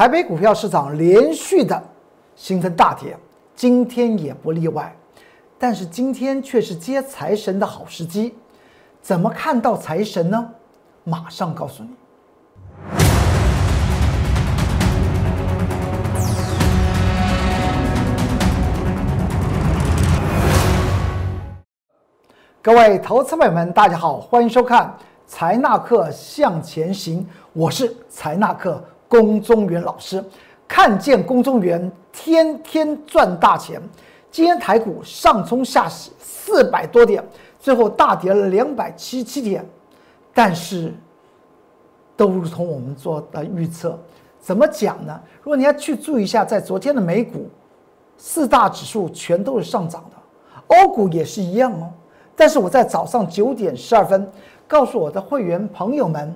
台北股票市场连续的形成大跌，今天也不例外。但是今天却是接财神的好时机，怎么看到财神呢？马上告诉你。各位投资朋友们，大家好，欢迎收看《财纳克向前行》，我是财纳克龚中原老师。看见龚中原天天赚大钱，今天台股上冲下洗四百多点，最后大跌了两百七七点，但是都如同我们做的预测。怎么讲呢？如果你要去注意一下，在昨天的美股四大指数全都是上涨的，欧股也是一样哦。但是我在早上九点十二分告诉我的会员朋友们，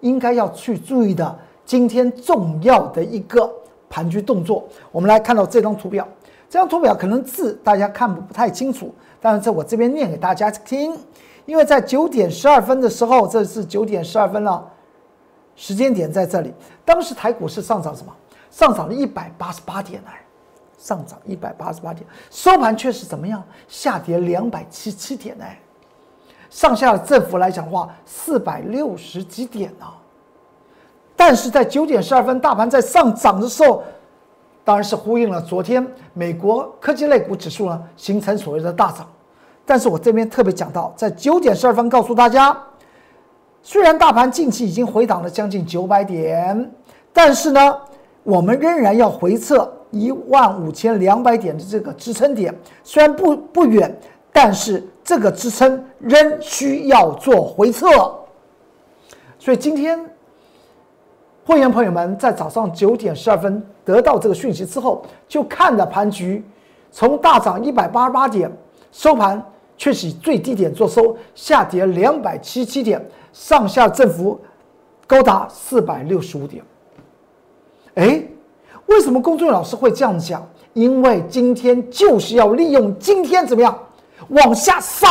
应该要去注意的今天重要的一个盘局动作。我们来看到这张图表，这张图表可能字大家看不太清楚，但是在我这边念给大家听。因为在九点十二分的时候，这是九点十二分了，时间点在这里。当时台股是上涨什么？上涨了一百八十八点来。上涨一百八十八点，收盘却是怎么样？下跌两百七七点呢？上下的振幅来讲的话，四百六十几点呢？但是在九点十二分，大盘在上涨的时候，当然是呼应了昨天美国科技类股指数呢形成所谓的大涨。但是我这边特别讲到，在九点十二分告诉大家，虽然大盘近期已经回档了将近九百点，但是呢，我们仍然要回测。一万五千两百点的这个支撑点虽然不不远，但是这个支撑仍需要做回测。所以今天会员朋友们在早上九点十二分得到这个讯息之后，就看了盘局，从大涨一百八十八点，收盘却以最低点做收，下跌两百七七点，上下振幅高达四百六十五点。哎。为什么公众老师会这样讲？因为今天就是要利用今天怎么样往下杀，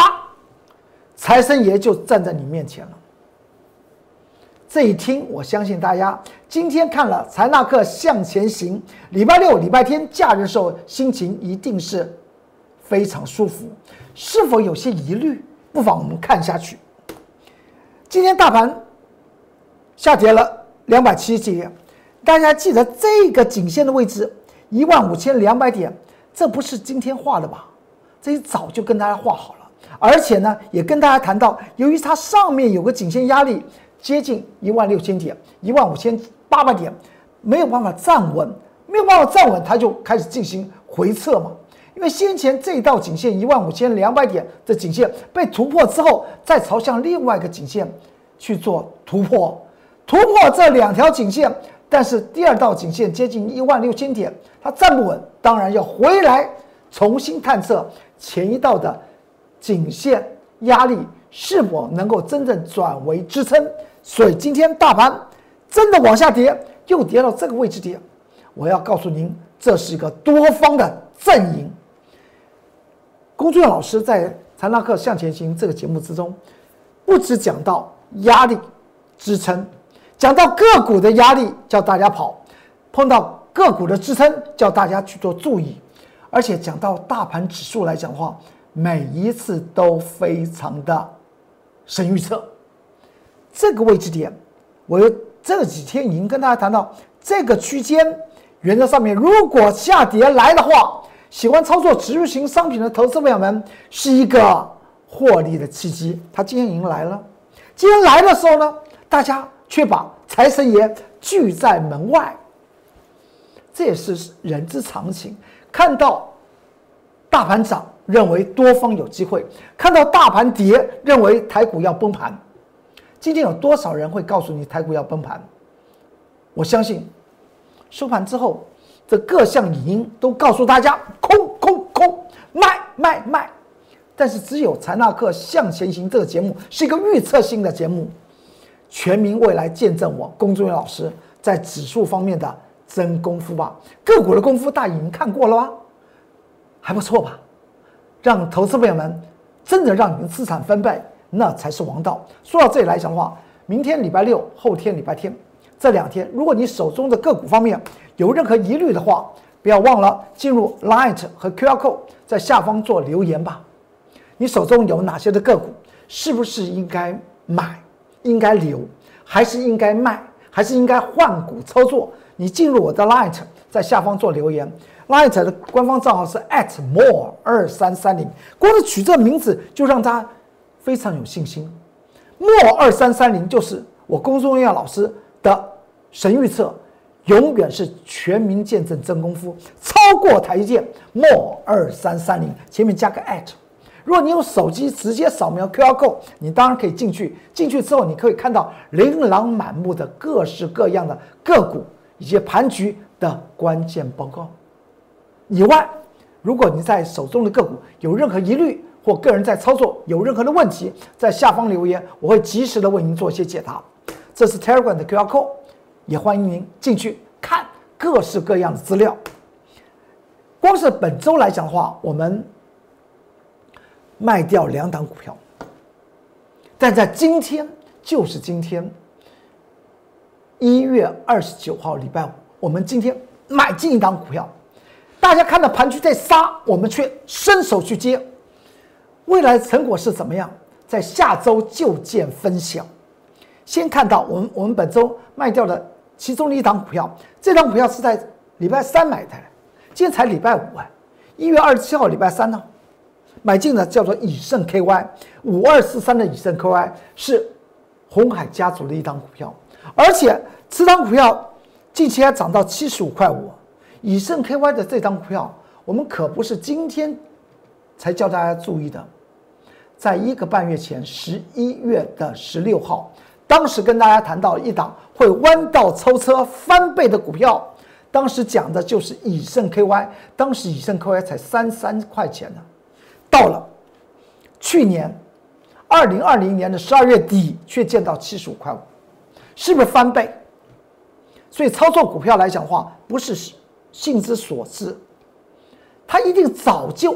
财神爷就站在你面前了。这一听，我相信大家今天看了财纳克向前行，礼拜六、礼拜天假日的时候心情一定是非常舒服。是否有些疑虑？不妨我们看下去。今天大盘下跌了两百七十几点。大家记得这个颈线的位置一万五千两百点，这不是今天画的吧？这一早就跟大家画好了，而且呢，也跟大家谈到，由于它上面有个颈线压力接近一万六千点、一万五千八百点，没有办法站稳，没有办法站稳，它就开始进行回撤嘛。因为先前这一道颈线一万五千两百点的颈线被突破之后，再朝向另外一个颈线去做突破，突破这两条颈线。但是第二道颈线接近一万六千点，它站不稳，当然要回来重新探测前一道的颈线压力是否能够真正转为支撑。所以今天大盘真的往下跌，又跌到这个位置点，我要告诉您，这是一个多方的阵营。龚俊老师在《财纳克向前行》这个节目之中，不止讲到压力支撑。讲到个股的压力，叫大家跑；碰到个股的支撑，叫大家去做注意。而且讲到大盘指数来讲话，每一次都非常的神预测。这个位置点，我这几天已经跟大家谈到，这个区间原则上面，如果下跌来的话，喜欢操作指数型商品的投资朋友们，是一个获利的契机。它今天已经来了，今天来的时候呢，大家。却把财神爷拒在门外，这也是人之常情。看到大盘涨，认为多方有机会；看到大盘跌，认为台股要崩盘。今天有多少人会告诉你台股要崩盘？我相信收盘之后，这各项影音都告诉大家空空空，卖卖卖。但是只有财纳克向前行这个节目是一个预测性的节目。全民未来见证我龚忠元老师在指数方面的真功夫吧，个股的功夫大家已经看过了吗？还不错吧？让投资朋友们真的让你们资产翻倍，那才是王道。说到这里来讲的话，明天礼拜六，后天礼拜天，这两天，如果你手中的个股方面有任何疑虑的话，不要忘了进入 Light 和 QR Code，在下方做留言吧。你手中有哪些的个股？是不是应该买？应该留？还是应该卖？还是应该换股操作？你进入我的 Light，在下方做留言。Light 的官方账号是 @more 二三三零，光是取这名字就让他非常有信心。more 二三三零就是我公孙院老师的神预测，永远是全民见证真功夫，超过台积电。more 二三三零前面加个 at。如果你用手机直接扫描 QR code，你当然可以进去。进去之后，你可以看到琳琅满目的各式各样的个股以及盘局的关键报告。以外，如果你在手中的个股有任何疑虑，或个人在操作有任何的问题，在下方留言，我会及时的为您做一些解答。这是 Telegram 的 QR code，也欢迎您进去看各式各样的资料。光是本周来讲的话，我们。卖掉两档股票，但在今天，就是今天，一月二十九号礼拜五，我们今天买进一档股票，大家看到盘区在杀，我们却伸手去接，未来成果是怎么样？在下周就见分晓。先看到我们我们本周卖掉的其中的一档股票，这档股票是在礼拜三买的，今天才礼拜五啊，一月二十七号礼拜三呢。买进的叫做以盛 KY 五二四三的以盛 KY 是红海家族的一档股票，而且此档股票近期还涨到七十五块五。以盛 KY 的这张股票，我们可不是今天才叫大家注意的，在一个半月前，十一月的十六号，当时跟大家谈到一档会弯道超车翻倍的股票，当时讲的就是以盛 KY，当时以盛 KY 才三三块钱呢。到了去年二零二零年的十二月底，却见到七十五块五，是不是翻倍？所以操作股票来讲的话，不是性之所至，他一定早就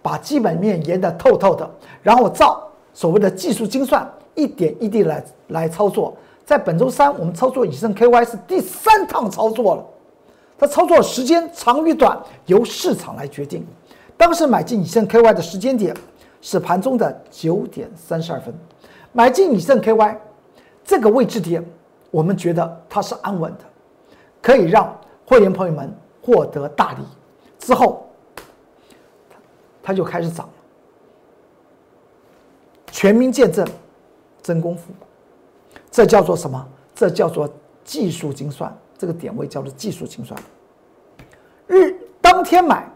把基本面研得透透的，然后照所谓的技术精算，一点一滴来来操作。在本周三，我们操作以盛 KY 是第三趟操作了，它操作时间长与短由市场来决定。当时买进以盛 KY 的时间点是盘中的九点三十二分，买进以盛 KY 这个位置点，我们觉得它是安稳的，可以让会员朋友们获得大利。之后，它就开始涨了。全民见证真功夫，这叫做什么？这叫做技术精算。这个点位叫做技术精算。日当天买。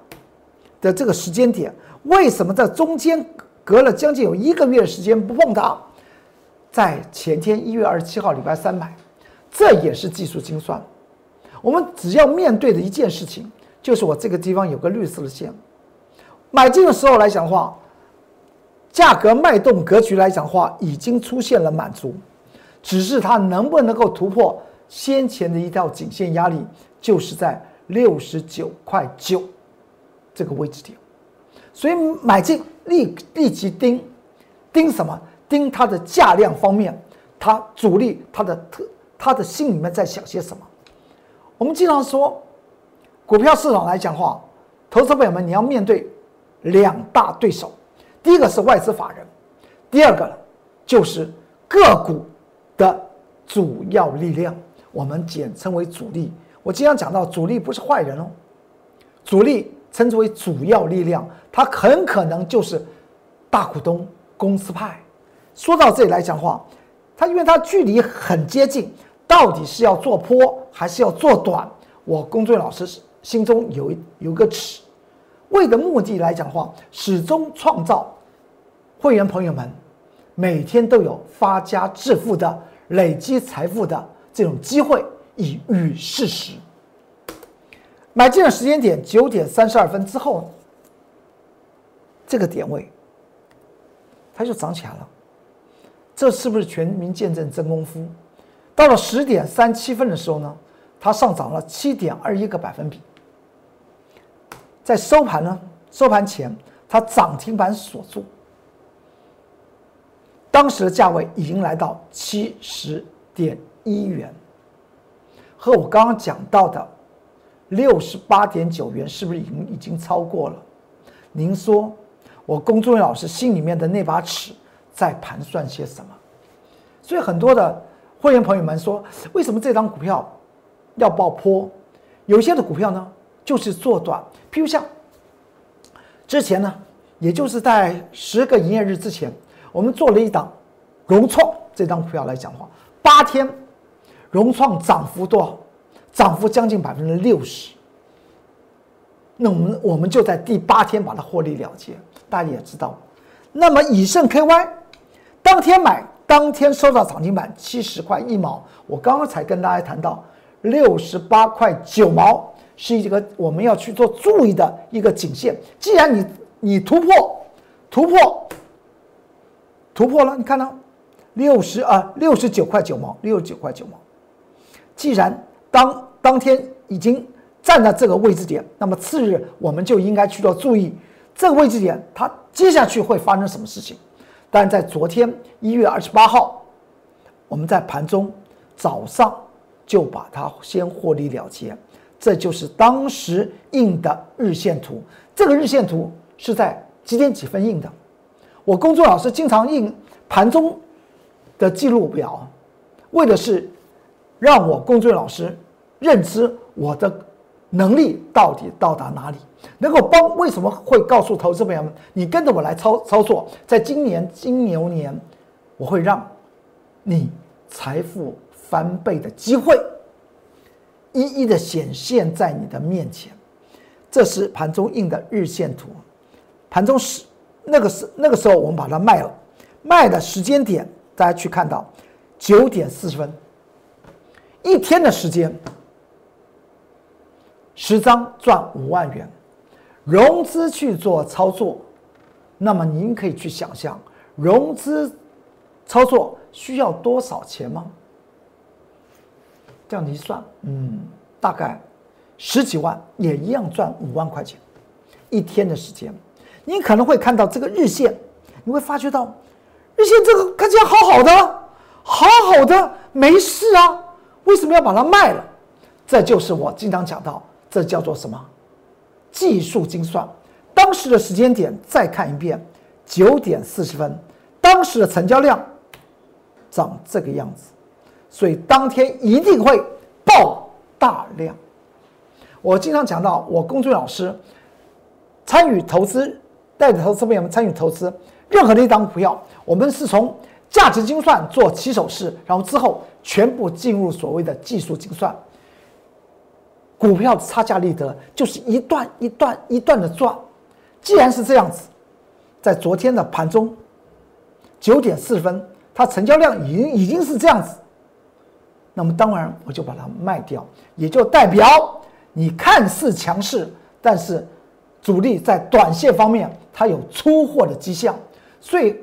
的这个时间点，为什么在中间隔了将近有一个月时间不碰它？在前天一月二十七号礼拜三买，这也是技术精算。我们只要面对的一件事情，就是我这个地方有个绿色的线，买进的时候来讲的话，价格脉动格局来讲的话，已经出现了满足，只是它能不能够突破先前的一条颈线压力，就是在六十九块九。这个位置点，所以买进立立即盯，盯什么？盯它的价量方面，它主力它的特，它的心里面在想些什么？我们经常说，股票市场来讲话，投资朋友们你要面对两大对手，第一个是外资法人，第二个就是个股的主要力量，我们简称为主力。我经常讲到，主力不是坏人哦，主力。称之为主要力量，它很可能就是大股东公司派。说到这里来讲话，它因为它距离很接近，到底是要做坡还是要做短？我工作老师心中有有个尺，为的目的来讲话，始终创造会员朋友们每天都有发家致富的、累积财富的这种机会，以与事实。买进的时间点九点三十二分之后，这个点位，它就涨起来了。这是不是全民见证真功夫？到了十点三七分的时候呢，它上涨了七点二一个百分比。在收盘呢，收盘前它涨停板锁住，当时的价位已经来到七十点一元。和我刚刚讲到的六十八点九元是不是已经已经超过了？您说我龚忠元老师心里面的那把尺在盘算些什么？所以很多的会员朋友们说，为什么这张股票要爆破？有些的股票呢，就是做短，譬如像之前呢，也就是在十个营业日之前，我们做了一档融创这张股票来讲的话，八天融创涨幅多少？涨幅将近百分之六十。那我们我们就在第八天把它获利了结，大家也知道。那么以盛 KY 当天买，当天收到涨停板七十块一毛。我刚刚才跟大家谈到六十八块九毛是一个我们要去做注意的一个颈线。既然你你突破突破突破了，你看到六十啊六十九块九毛，六十九块九毛。既然当当天已经。站在这个位置点，那么次日我们就应该去做注意这个位置点，它接下去会发生什么事情？但在昨天一月二十八号，我们在盘中早上就把它先获利了结，这就是当时印的日线图。这个日线图是在几点几分印的？我工作老师经常印盘中的记录表，为的是让我工作老师认知我的。能力到底到达哪里？能够帮？为什么会告诉投资朋友们，你跟着我来操操作？在今年金牛年，我会让你财富翻倍的机会一一的显现在你的面前。这是盘中印的日线图，盘中是那个是那个时候我们把它卖了，卖的时间点大家去看到九点四十分，一天的时间。十张赚五万元，融资去做操作，那么您可以去想象，融资操作需要多少钱吗？这样一算，嗯，大概十几万也一样赚五万块钱，一天的时间，您可能会看到这个日线，你会发觉到日线这个看起来好好的，好好的，没事啊，为什么要把它卖了？这就是我经常讲到。这叫做什么？技术精算。当时的时间点再看一遍，九点四十分，当时的成交量长这个样子，所以当天一定会爆大量。我经常讲到，我公众老师参与投资，带着投资朋友们参与投资任何的一张股票，我们是从价值精算做起手式，然后之后全部进入所谓的技术精算。股票的差价利得就是一段一段一段的赚。既然是这样子，在昨天的盘中九点四十分，它成交量已经已经是这样子，那么当然我就把它卖掉，也就代表你看似强势，但是主力在短线方面它有出货的迹象，所以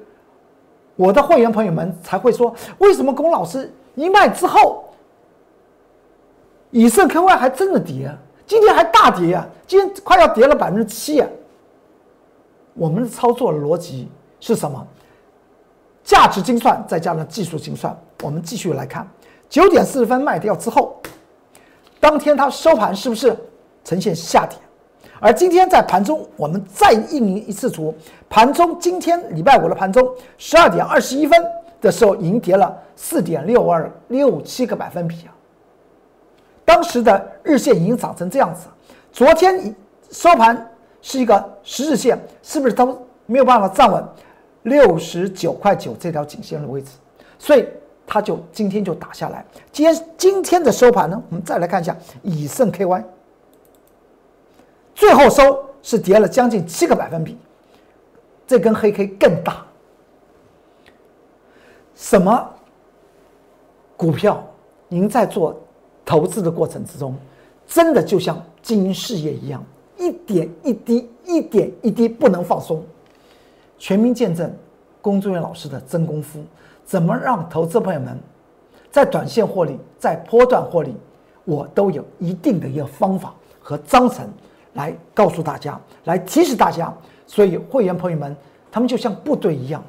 我的会员朋友们才会说，为什么龚老师一卖之后？以盛 KY 还真的跌，今天还大跌啊！今天快要跌了百分之七啊！我们的操作逻辑是什么？价值精算再加上技术精算。我们继续来看，九点四十分卖掉之后，当天它收盘是不是呈现下跌？而今天在盘中，我们再印一次图，盘中今天礼拜五的盘中，十二点二十一分的时候，已经跌了四点六二六七个百分比啊！当时的日线已经涨成这样子，昨天收盘是一个十日线，是不是都没有办法站稳六十九块九这条颈线的位置？所以它就今天就打下来。今天今天的收盘呢，我们再来看一下以盛 KY，最后收是跌了将近七个百分比，这根黑 K 更大。什么股票？您在做？投资的过程之中，真的就像经营事业一样，一点一滴，一点一滴不能放松。全民见证龚忠元老师的真功夫，怎么让投资朋友们在短线获利，在波段获利，我都有一定的一个方法和章程来告诉大家，来提示大家。所以会员朋友们，他们就像部队一样，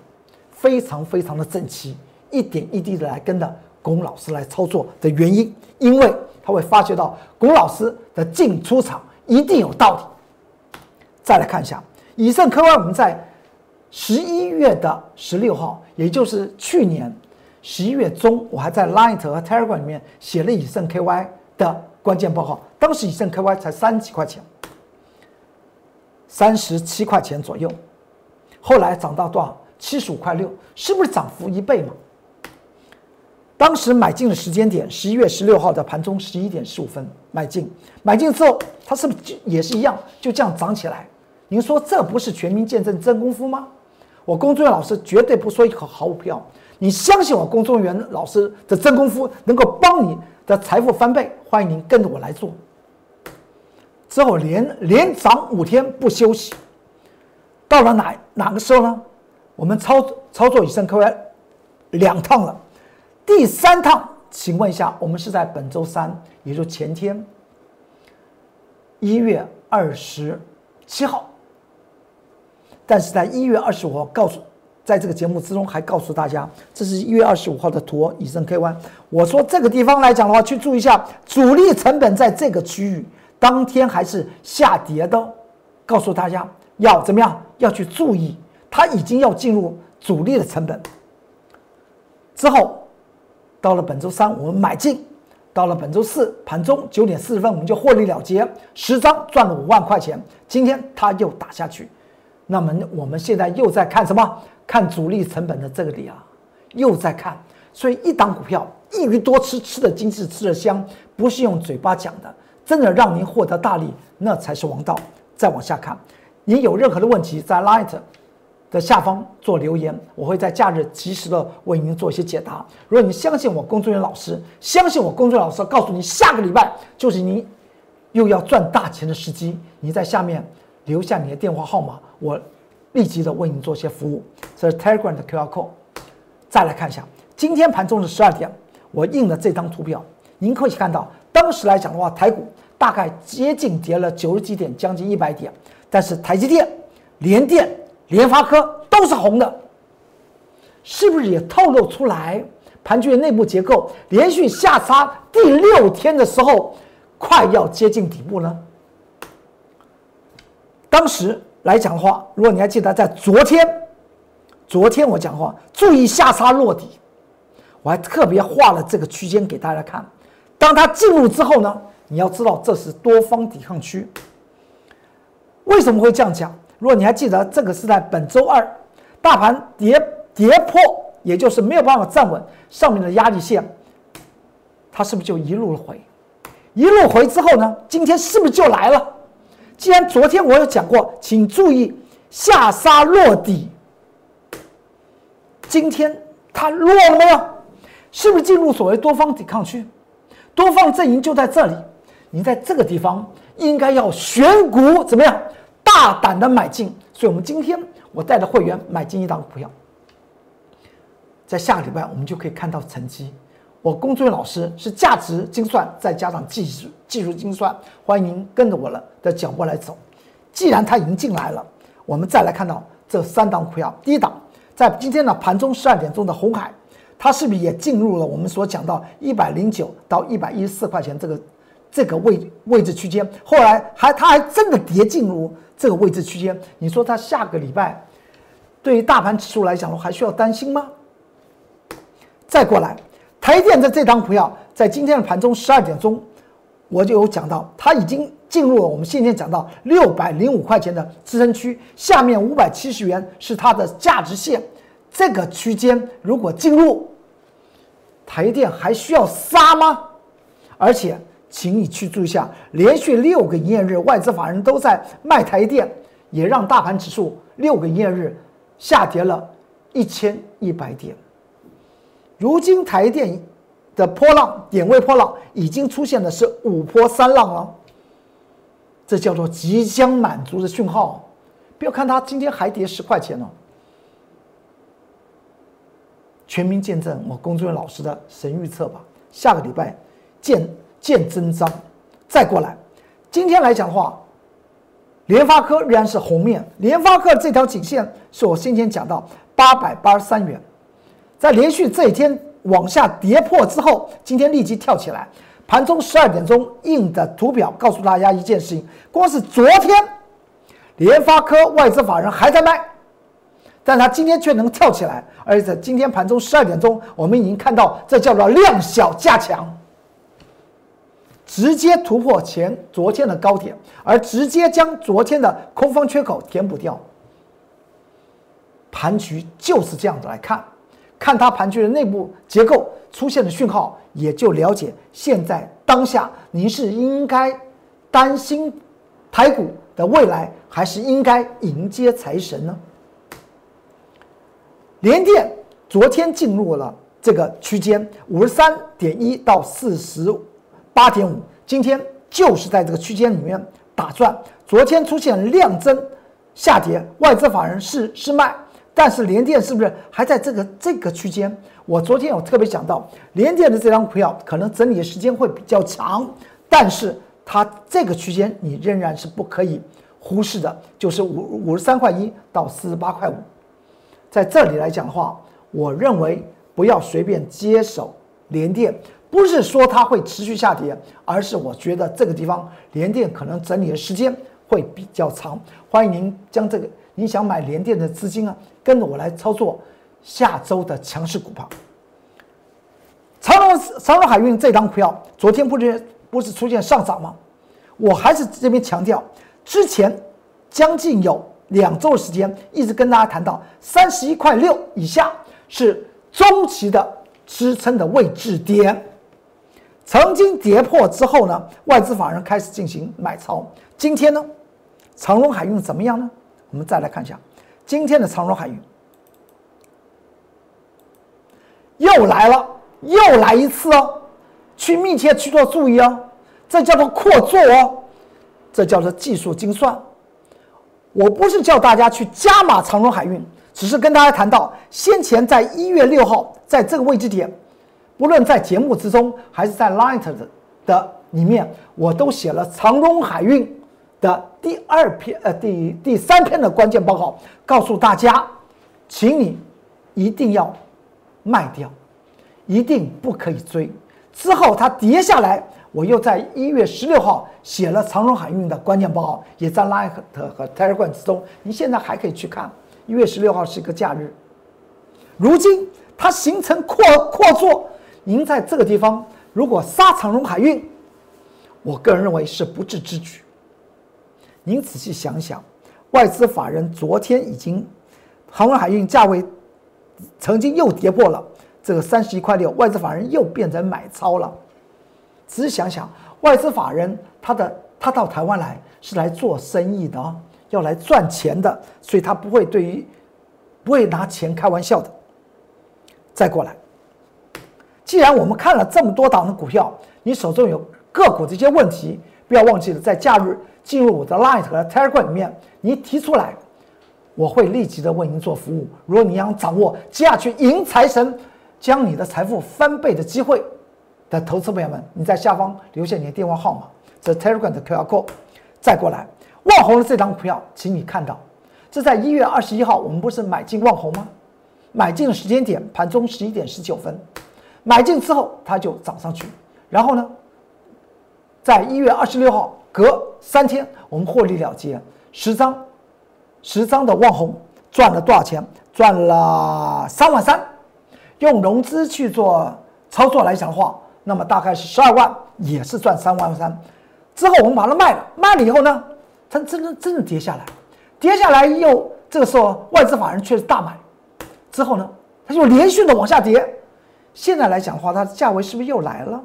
非常非常的整齐，一点一滴的来跟着。龚老师来操作的原因，因为他会发觉到龚老师的进出场一定有道理。再来看一下以盛科 Y，我们在十一月的十六号，也就是去年十一月中，我还在 Line 和 Telegram 里面写了以盛 KY 的关键报告。当时以盛 KY 才三十几块钱，三十七块钱左右，后来涨到多少？七十五块六，是不是涨幅一倍嘛？当时买进的时间点，十一月十六号的盘中十一点十五分买进，买进之后，它是不是也是一样，就这样涨起来？您说这不是全民见证真功夫吗？我龚忠元老师绝对不说一口好股票，你相信我龚忠元老师的真功夫能够帮你的财富翻倍，欢迎您跟着我来做。之后连连涨五天不休息，到了哪哪个时候呢？我们操操作以上科位两趟了，第三趟，请问一下，我们是在本周三，也就前天，一月二十七号。但是在一月二十五号，告诉在这个节目之中还告诉大家，这是一月二十五号的图，以升 K 弯。我说这个地方来讲的话，去注意一下，主力成本在这个区域当天还是下跌的，告诉大家要怎么样，要去注意。它已经要进入主力的成本，之后到了本周三我们买进，到了本周四盘中九点四十分我们就获利了结，十张赚了五万块钱。今天它又打下去，那么我们现在又在看什么？看主力成本的这个里啊，又在看。所以一档股票一鱼多吃，吃的精致，吃的香，不是用嘴巴讲的，真的让您获得大利，那才是王道。再往下看，您有任何的问题在 Light。的下方做留言，我会在假日及时的为您做一些解答。如果你相信我工作人员老师，相信我工作人员老师，告诉你下个礼拜就是你又要赚大钱的时机。你在下面留下你的电话号码，我立即的为你做些服务。这是 Telegram 的 QR code。再来看一下，今天盘中的十二点，我印了这张图表，您可以看到，当时来讲的话，台股大概接近跌了九十几点，将近一百点，但是台积电、联电。联发科都是红的，是不是也透露出来盘局的内部结构连续下杀第六天的时候，快要接近底部呢？当时来讲的话，如果你还记得在昨天，昨天我讲话注意下杀落底，我还特别画了这个区间给大家看。当它进入之后呢，你要知道这是多方抵抗区。为什么会这样讲？如果你还记得，这个是在本周二，大盘跌跌破，也就是没有办法站稳上面的压力线，它是不是就一路回？一路回之后呢？今天是不是就来了？既然昨天我有讲过，请注意下杀落底。今天它落了没有？是不是进入所谓多方抵抗区？多方阵营就在这里，你在这个地方应该要选股，怎么样？大胆的买进，所以我们今天我带着会员买进一档股票，在下个礼拜我们就可以看到成绩。我龚作人老师是价值精算再加上技术技术精算，欢迎您跟着我了的脚步来走。既然他已经进来了，我们再来看到这三档股票。第一档在今天的盘中十二点钟的红海，它是不是也进入了我们所讲到一百零九到一百一十四块钱这个这个位位置区间？后来还它还真的跌进入。这个位置区间，你说它下个礼拜对于大盘指数来讲，还需要担心吗？再过来，台电的这张股票在今天的盘中十二点钟，我就有讲到，它已经进入了我们先前讲到六百零五块钱的支撑区，下面五百七十元是它的价值线。这个区间如果进入，台电还需要杀吗？而且。请你去注意下，连续六个营业日，外资法人都在卖台电，也让大盘指数六个营业日下跌了一千一百点。如今台电的波浪点位波浪已经出现的是五波三浪了，这叫做即将满足的讯号。不要看它今天还跌十块钱呢。全民见证我工作人员老师的神预测吧，下个礼拜见。见真章，再过来，今天来讲的话，联发科仍然是红面。联发科这条颈线是我先前讲到八百八十三元，在连续这一天往下跌破之后，今天立即跳起来，盘中十二点钟印的图表告诉大家一件事情：光是昨天，联发科外资法人还在卖，但他今天却能跳起来，而且今天盘中十二点钟，我们已经看到这叫做量小价强，直接突破前昨天的高点，而直接将昨天的空方缺口填补掉。盘局就是这样子来看，看它盘局的内部结构出现的讯号。也就了解现在当下，您是应该担心台股的未来，还是应该迎接财神呢？联电昨天进入了这个区间五十三点一到四十八点五，今天就是在这个区间里面打转。昨天出现量增下跌，外资法人是是卖，但是联电是不是还在这个这个区间？我昨天有特别讲到，联电的这张股票可能整理的时间会比较长，但是它这个区间你仍然是不可以忽视的，就是五五十三块一到四十八块五，在这里来讲的话，我认为不要随便接手联电，不是说它会持续下跌，而是我觉得这个地方联电可能整理的时间会比较长。欢迎您将这个你想买联电的资金啊，跟着我来操作。下周的强势股票，长荣长荣海运这张股票，昨天不是不是出现上涨吗？我还是这边强调，之前将近有两周的时间，一直跟大家谈到三十一块六以下是中期的支撑的位置点，曾经跌破之后呢，外资法人开始进行买超。今天呢，长荣海运怎么样呢？我们再来看一下今天的长荣海运。又来了，又来一次哦，去密切去做注意哦，这叫做扩做哦，这叫做技术精算。我不是叫大家去加码长荣海运，只是跟大家谈到，先前在一月六号在这个位置点，不论在节目之中还是在 Light 的的里面，我都写了长荣海运的第二篇呃第第三篇的关键报告，告诉大家，请你一定要。卖掉，一定不可以追。之后它跌下来，我又在一月十六号写了长荣海运的关键报告，也在 Line 和 Telegram 之中。你现在还可以去看。一月十六号是一个假日。如今它形成扩扩做，您在这个地方如果杀长荣海运，我个人认为是不智之举。您仔细想想，外资法人昨天已经长荣海运价位。曾经又跌破了这个三十一块六，外资法人又变成买超了。仔细想想，外资法人他的他到台湾来是来做生意的啊，要来赚钱的，所以他不会对于不会拿钱开玩笑的。再过来，既然我们看了这么多档的股票，你手中有个股这些问题，不要忘记了在假日进入我的 Light 和 Telegram 里面，你提出来。我会立即的为您做服务。如果你想掌握接下去迎财神、将你的财富翻倍的机会的投资朋友们，你在下方留下你的电话号码，这 Telegram 的 QR code。再过来，万红的这张股票，请你看到，这在一月二十一号，我们不是买进万红吗？买进的时间点盘中十一点十九分，买进之后它就涨上去，然后呢，在一月二十六号隔三天，我们获利了结十张。十张的旺红赚了多少钱？赚了三万三，用融资去做操作来讲的话，那么大概是十二万，也是赚三万三。之后我们把它卖了，卖了以后呢，它真的真的跌下来，跌下来又这个时候外资法人却是大买，之后呢，它就连续的往下跌。现在来讲的话，它的价位是不是又来了？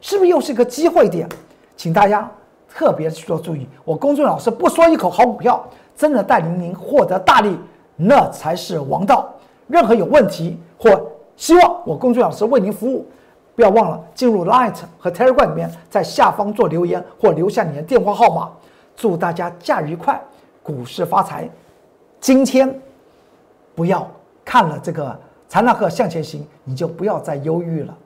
是不是又是一个机会点？请大家特别去做注意。我公众老师不说一口好股票。真的带领您获得大利，那才是王道。任何有问题或希望我工作老师为您服务，不要忘了进入 Light 和 Telegram 里面，在下方做留言或留下你的电话号码。祝大家假愉快，股市发财。今天不要看了这个财纳克向前行，你就不要再忧郁了，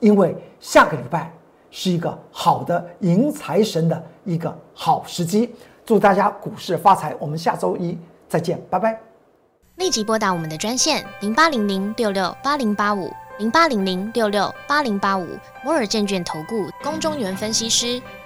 因为下个礼拜是一个好的迎财神的一个好时机。祝大家股市发财！我们下周一再见，拜拜。立即拨打我们的专线零八零零六六八零八五。零八零零六六八零八五摩尔证券投顾龚中原分析师。